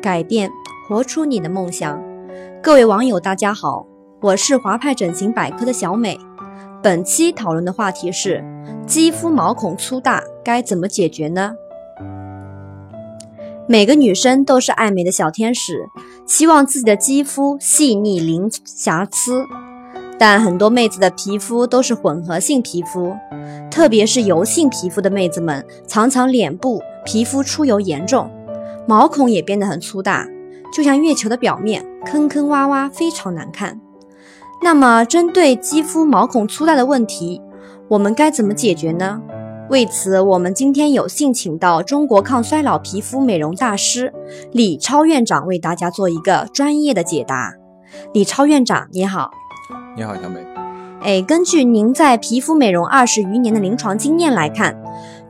改变，活出你的梦想。各位网友，大家好，我是华派整形百科的小美。本期讨论的话题是：肌肤毛孔粗大该怎么解决呢？每个女生都是爱美的小天使，希望自己的肌肤细腻零瑕疵。但很多妹子的皮肤都是混合性皮肤，特别是油性皮肤的妹子们，常常脸部皮肤出油严重。毛孔也变得很粗大，就像月球的表面，坑坑洼洼，非常难看。那么，针对肌肤毛孔粗大的问题，我们该怎么解决呢？为此，我们今天有幸请到中国抗衰老皮肤美容大师李超院长为大家做一个专业的解答。李超院长，你好。你好，小美。哎，根据您在皮肤美容二十余年的临床经验来看，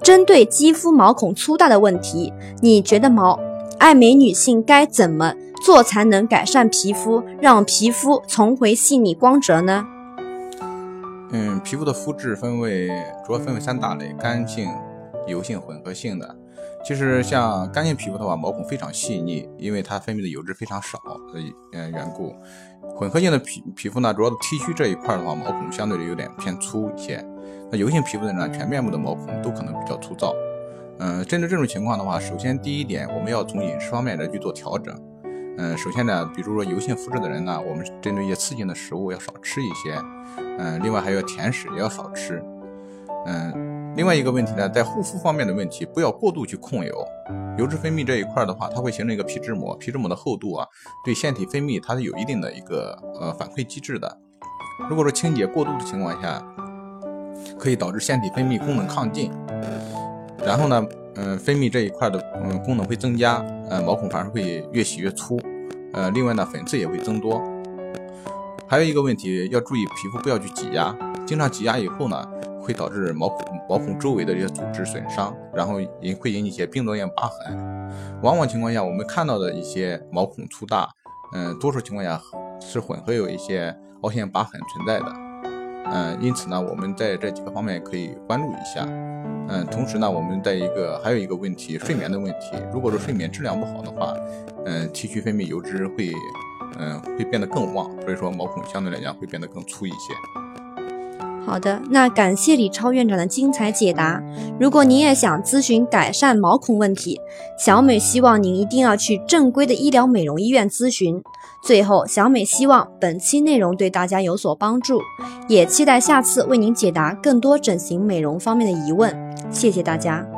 针对肌肤毛孔粗大的问题，你觉得毛？爱美女性该怎么做才能改善皮肤，让皮肤重回细腻光泽呢？嗯，皮肤的肤质分为主要分为三大类：干性、油性、混合性的。其实像干性皮肤的话，毛孔非常细腻，因为它分泌的油脂非常少的呃缘故。混合性的皮皮肤呢，主要的 T 区这一块的话，毛孔相对的有点偏粗一些。那油性皮肤的呢，全面部的毛孔都可能比较粗糙。嗯，针对这种情况的话，首先第一点，我们要从饮食方面来去做调整。嗯，首先呢，比如说油性肤质的人呢，我们针对一些刺激性的食物要少吃一些。嗯，另外还有甜食也要少吃。嗯，另外一个问题呢，在护肤方面的问题，不要过度去控油。油脂分泌这一块的话，它会形成一个皮脂膜，皮脂膜的厚度啊，对腺体分泌它是有一定的一个呃反馈机制的。如果说清洁过度的情况下，可以导致腺体分泌功能亢进。然后呢，嗯，分泌这一块的嗯功能会增加，呃，毛孔反而会越洗越粗，呃，另外呢，粉刺也会增多。还有一个问题要注意，皮肤不要去挤压，经常挤压以后呢，会导致毛孔毛孔周围的这些组织损伤，然后引会引起一些病毒性疤痕。往往情况下，我们看到的一些毛孔粗大，嗯，多数情况下是混合有一些凹陷疤痕存在的，嗯，因此呢，我们在这几个方面可以关注一下。嗯，同时呢，我们在一个还有一个问题，睡眠的问题。如果说睡眠质量不好的话，嗯，T 区分泌油脂会，嗯，会变得更旺，所以说毛孔相对来讲会变得更粗一些。好的，那感谢李超院长的精彩解答。如果您也想咨询改善毛孔问题，小美希望您一定要去正规的医疗美容医院咨询。最后，小美希望本期内容对大家有所帮助，也期待下次为您解答更多整形美容方面的疑问。谢谢大家。